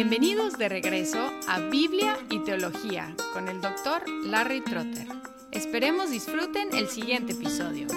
Bienvenidos de regreso a Biblia y Teología con el doctor Larry Trotter. Esperemos disfruten el siguiente episodio.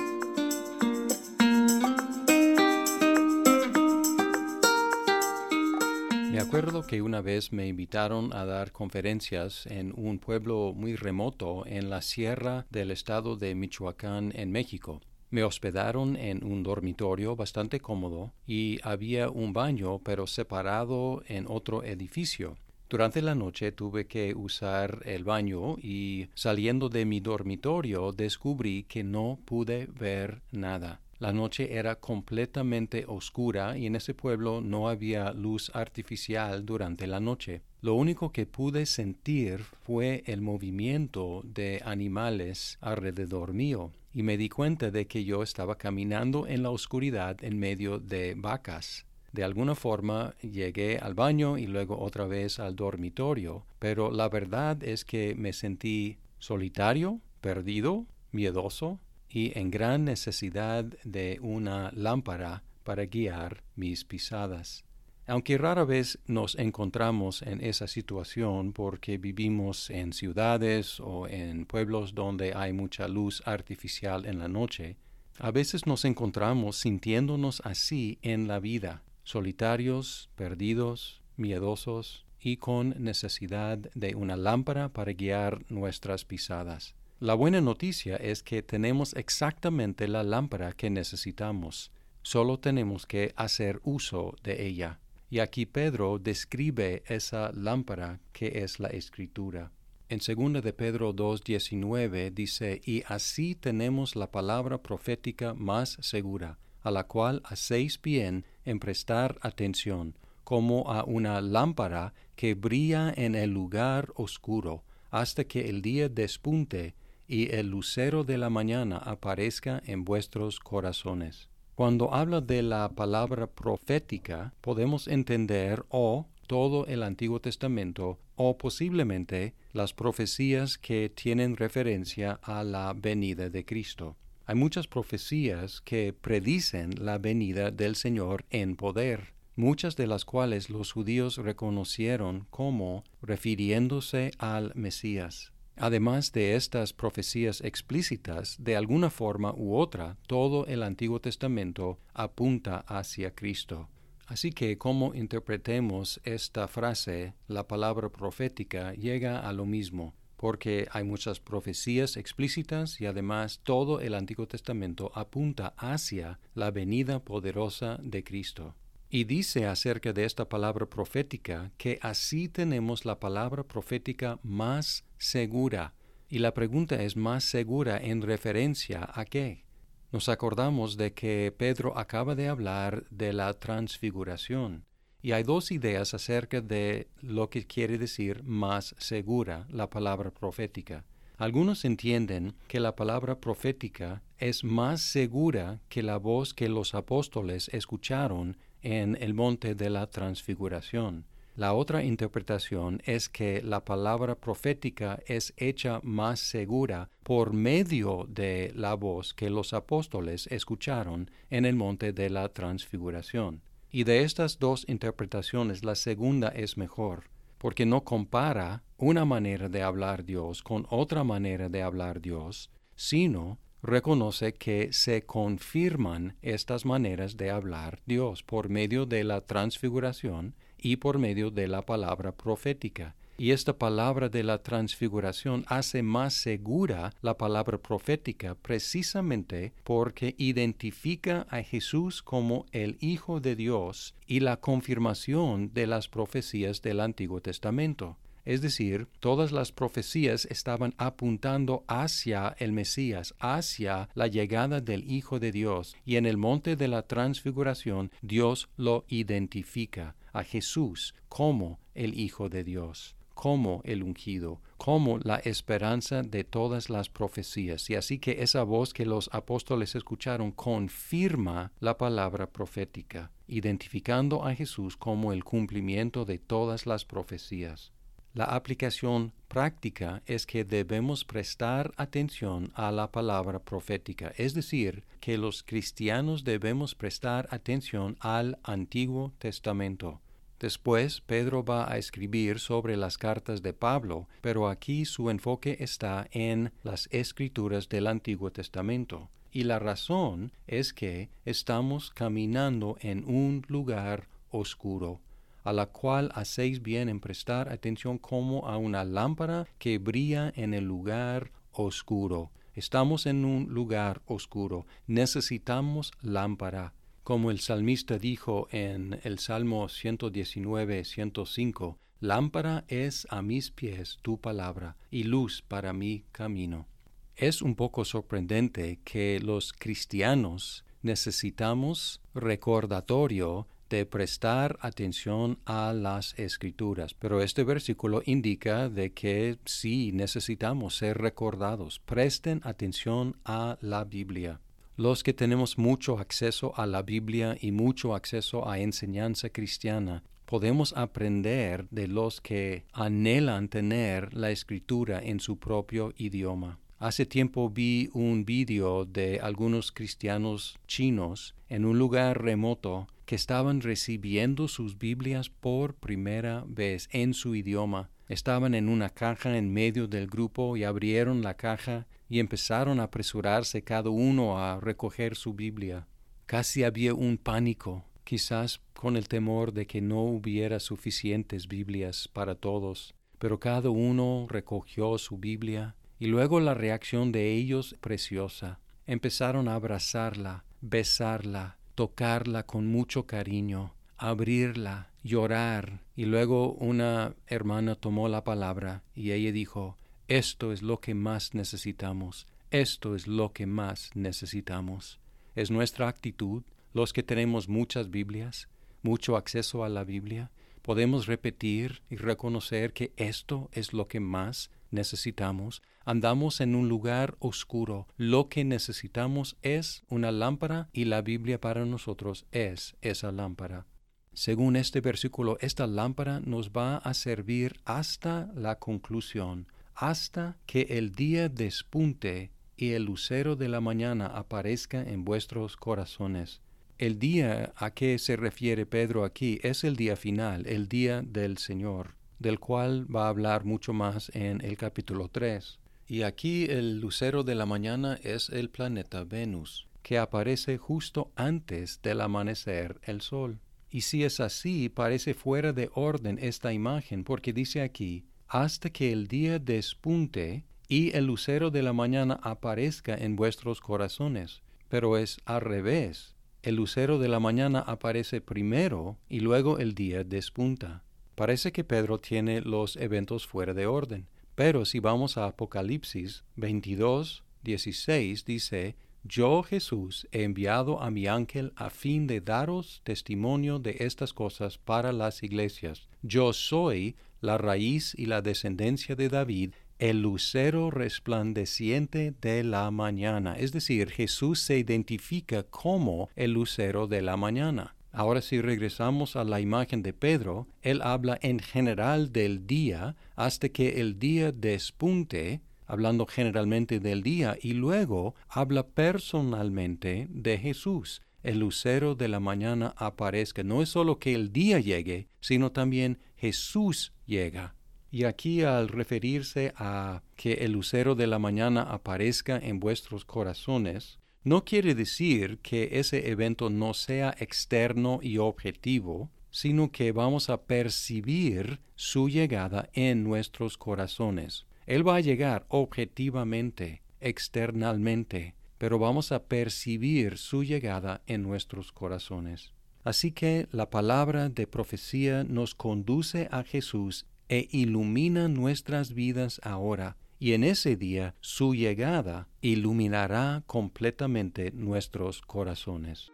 Me acuerdo que una vez me invitaron a dar conferencias en un pueblo muy remoto en la sierra del estado de Michoacán en México. Me hospedaron en un dormitorio bastante cómodo y había un baño pero separado en otro edificio. Durante la noche tuve que usar el baño y saliendo de mi dormitorio descubrí que no pude ver nada. La noche era completamente oscura y en ese pueblo no había luz artificial durante la noche. Lo único que pude sentir fue el movimiento de animales alrededor mío y me di cuenta de que yo estaba caminando en la oscuridad en medio de vacas. De alguna forma llegué al baño y luego otra vez al dormitorio, pero la verdad es que me sentí solitario, perdido, miedoso y en gran necesidad de una lámpara para guiar mis pisadas. Aunque rara vez nos encontramos en esa situación porque vivimos en ciudades o en pueblos donde hay mucha luz artificial en la noche, a veces nos encontramos sintiéndonos así en la vida, solitarios, perdidos, miedosos y con necesidad de una lámpara para guiar nuestras pisadas. La buena noticia es que tenemos exactamente la lámpara que necesitamos, solo tenemos que hacer uso de ella. Y aquí Pedro describe esa lámpara que es la escritura. En 2 de Pedro 2.19 dice, y así tenemos la palabra profética más segura, a la cual hacéis bien en prestar atención, como a una lámpara que brilla en el lugar oscuro, hasta que el día despunte y el lucero de la mañana aparezca en vuestros corazones. Cuando habla de la palabra profética, podemos entender o todo el Antiguo Testamento o posiblemente las profecías que tienen referencia a la venida de Cristo. Hay muchas profecías que predicen la venida del Señor en poder, muchas de las cuales los judíos reconocieron como refiriéndose al Mesías. Además de estas profecías explícitas, de alguna forma u otra, todo el Antiguo Testamento apunta hacia Cristo. Así que, como interpretemos esta frase, la palabra profética llega a lo mismo, porque hay muchas profecías explícitas y además todo el Antiguo Testamento apunta hacia la venida poderosa de Cristo. Y dice acerca de esta palabra profética que así tenemos la palabra profética más segura. Y la pregunta es más segura en referencia a qué. Nos acordamos de que Pedro acaba de hablar de la transfiguración. Y hay dos ideas acerca de lo que quiere decir más segura la palabra profética. Algunos entienden que la palabra profética es más segura que la voz que los apóstoles escucharon en el monte de la transfiguración. La otra interpretación es que la palabra profética es hecha más segura por medio de la voz que los apóstoles escucharon en el monte de la transfiguración. Y de estas dos interpretaciones la segunda es mejor, porque no compara una manera de hablar Dios con otra manera de hablar Dios, sino reconoce que se confirman estas maneras de hablar Dios por medio de la transfiguración y por medio de la palabra profética. Y esta palabra de la transfiguración hace más segura la palabra profética precisamente porque identifica a Jesús como el Hijo de Dios y la confirmación de las profecías del Antiguo Testamento. Es decir, todas las profecías estaban apuntando hacia el Mesías, hacia la llegada del Hijo de Dios, y en el monte de la transfiguración Dios lo identifica a Jesús como el Hijo de Dios como el ungido, como la esperanza de todas las profecías. Y así que esa voz que los apóstoles escucharon confirma la palabra profética, identificando a Jesús como el cumplimiento de todas las profecías. La aplicación práctica es que debemos prestar atención a la palabra profética, es decir, que los cristianos debemos prestar atención al Antiguo Testamento. Después, Pedro va a escribir sobre las cartas de Pablo, pero aquí su enfoque está en las escrituras del Antiguo Testamento. Y la razón es que estamos caminando en un lugar oscuro, a la cual hacéis bien en prestar atención como a una lámpara que brilla en el lugar oscuro. Estamos en un lugar oscuro, necesitamos lámpara como el salmista dijo en el Salmo 119, 105, Lámpara es a mis pies tu palabra y luz para mi camino. Es un poco sorprendente que los cristianos necesitamos recordatorio de prestar atención a las escrituras. Pero este versículo indica de que sí necesitamos ser recordados. Presten atención a la Biblia. Los que tenemos mucho acceso a la Biblia y mucho acceso a enseñanza cristiana, podemos aprender de los que anhelan tener la escritura en su propio idioma. Hace tiempo vi un vídeo de algunos cristianos chinos en un lugar remoto que estaban recibiendo sus Biblias por primera vez en su idioma. Estaban en una caja en medio del grupo y abrieron la caja y empezaron a apresurarse cada uno a recoger su Biblia. Casi había un pánico, quizás con el temor de que no hubiera suficientes Biblias para todos, pero cada uno recogió su Biblia y luego la reacción de ellos preciosa. Empezaron a abrazarla, besarla, tocarla con mucho cariño, abrirla, llorar, y luego una hermana tomó la palabra y ella dijo, esto es lo que más necesitamos. Esto es lo que más necesitamos. Es nuestra actitud, los que tenemos muchas Biblias, mucho acceso a la Biblia, podemos repetir y reconocer que esto es lo que más necesitamos. Andamos en un lugar oscuro. Lo que necesitamos es una lámpara y la Biblia para nosotros es esa lámpara. Según este versículo, esta lámpara nos va a servir hasta la conclusión hasta que el día despunte y el lucero de la mañana aparezca en vuestros corazones. El día a que se refiere Pedro aquí es el día final, el día del Señor, del cual va a hablar mucho más en el capítulo 3. Y aquí el lucero de la mañana es el planeta Venus, que aparece justo antes del amanecer el sol. Y si es así, parece fuera de orden esta imagen, porque dice aquí, hasta que el día despunte y el lucero de la mañana aparezca en vuestros corazones. Pero es al revés. El lucero de la mañana aparece primero y luego el día despunta. Parece que Pedro tiene los eventos fuera de orden. Pero si vamos a Apocalipsis 22, 16, dice, Yo Jesús he enviado a mi ángel a fin de daros testimonio de estas cosas para las iglesias. Yo soy la raíz y la descendencia de David, el lucero resplandeciente de la mañana. Es decir, Jesús se identifica como el lucero de la mañana. Ahora si regresamos a la imagen de Pedro, él habla en general del día hasta que el día despunte, hablando generalmente del día, y luego habla personalmente de Jesús. El lucero de la mañana aparezca. No es solo que el día llegue, sino también Jesús llega. Y aquí al referirse a que el lucero de la mañana aparezca en vuestros corazones, no quiere decir que ese evento no sea externo y objetivo, sino que vamos a percibir su llegada en nuestros corazones. Él va a llegar objetivamente, externalmente, pero vamos a percibir su llegada en nuestros corazones. Así que la palabra de profecía nos conduce a Jesús e ilumina nuestras vidas ahora, y en ese día su llegada iluminará completamente nuestros corazones.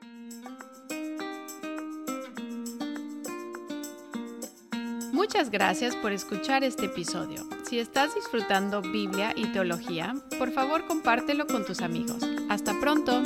Muchas gracias por escuchar este episodio. Si estás disfrutando Biblia y teología, por favor compártelo con tus amigos. Hasta pronto.